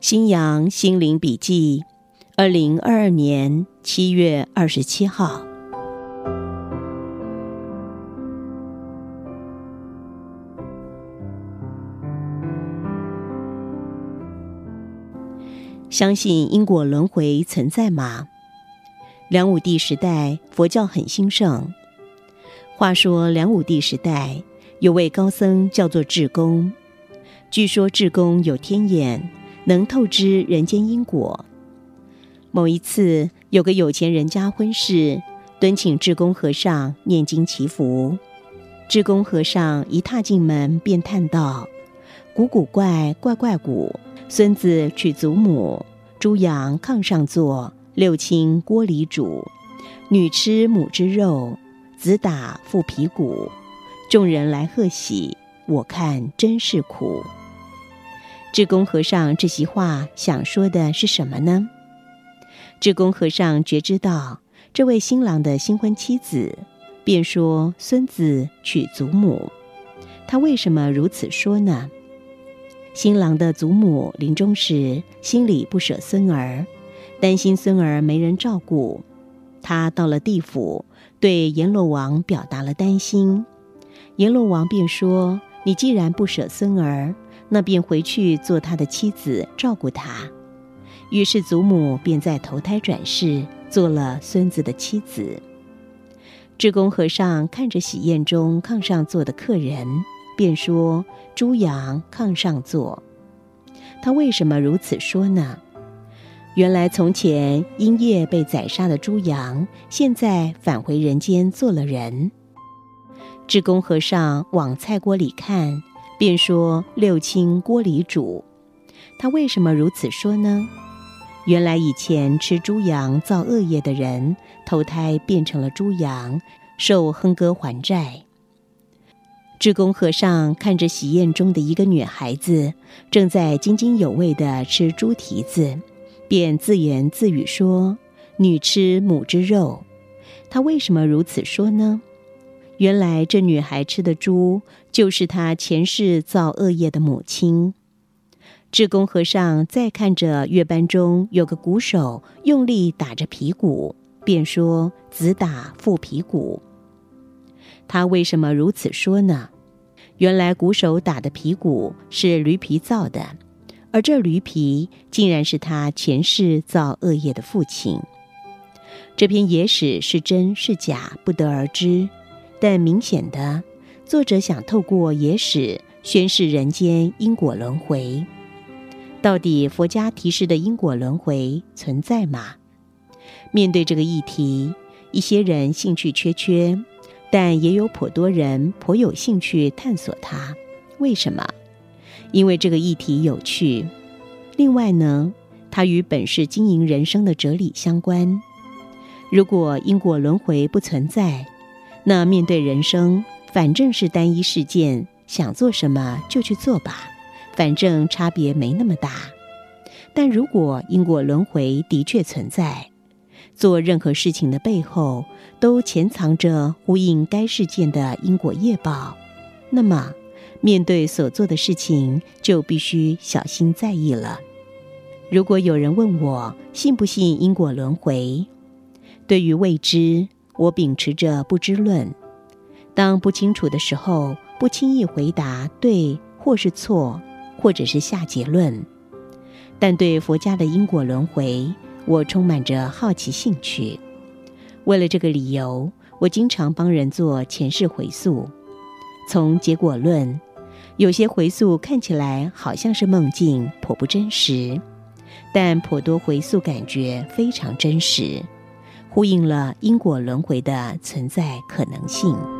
新阳心灵笔记，二零二二年七月二十七号。相信因果轮回存在吗？梁武帝时代，佛教很兴盛。话说梁武帝时代，有位高僧叫做智公，据说智公有天眼。能透支人间因果。某一次，有个有钱人家婚事，敦请智公和尚念经祈福。智公和尚一踏进门，便叹道：“古古怪怪怪古，孙子娶祖母，猪羊炕上坐，六亲锅里煮，女吃母之肉，子打父皮骨。众人来贺喜，我看真是苦。”智公和尚这席话想说的是什么呢？智公和尚觉知到这位新郎的新婚妻子，便说：“孙子娶祖母。”他为什么如此说呢？新郎的祖母临终时心里不舍孙儿，担心孙儿没人照顾，他到了地府，对阎罗王表达了担心。阎罗王便说：“你既然不舍孙儿。”那便回去做他的妻子，照顾他。于是祖母便在投胎转世，做了孙子的妻子。智公和尚看着喜宴中炕上坐的客人，便说：“猪羊炕上坐。”他为什么如此说呢？原来从前因业被宰杀的猪羊，现在返回人间做了人。智公和尚往菜锅里看。便说六亲锅里煮，他为什么如此说呢？原来以前吃猪羊造恶业的人，投胎变成了猪羊，受哼歌还债。智公和尚看着喜宴中的一个女孩子，正在津津有味地吃猪蹄子，便自言自语说：“女吃母之肉。”他为什么如此说呢？原来这女孩吃的猪，就是她前世造恶业的母亲。智公和尚再看着乐班中有个鼓手用力打着皮鼓，便说：“子打父皮鼓。”他为什么如此说呢？原来鼓手打的皮鼓是驴皮造的，而这驴皮竟然是他前世造恶业的父亲。这篇野史是真是假，不得而知。但明显的，作者想透过野史宣示人间因果轮回。到底佛家提示的因果轮回存在吗？面对这个议题，一些人兴趣缺缺，但也有颇多人颇有兴趣探索它。为什么？因为这个议题有趣。另外呢，它与本是经营人生的哲理相关。如果因果轮回不存在，那面对人生，反正是单一事件，想做什么就去做吧，反正差别没那么大。但如果因果轮回的确存在，做任何事情的背后都潜藏着呼应该事件的因果业报，那么面对所做的事情就必须小心在意了。如果有人问我信不信因果轮回，对于未知。我秉持着不知论，当不清楚的时候，不轻易回答对或是错，或者是下结论。但对佛家的因果轮回，我充满着好奇兴趣。为了这个理由，我经常帮人做前世回溯。从结果论，有些回溯看起来好像是梦境，颇不真实；但颇多回溯感觉非常真实。呼应了因果轮回的存在可能性。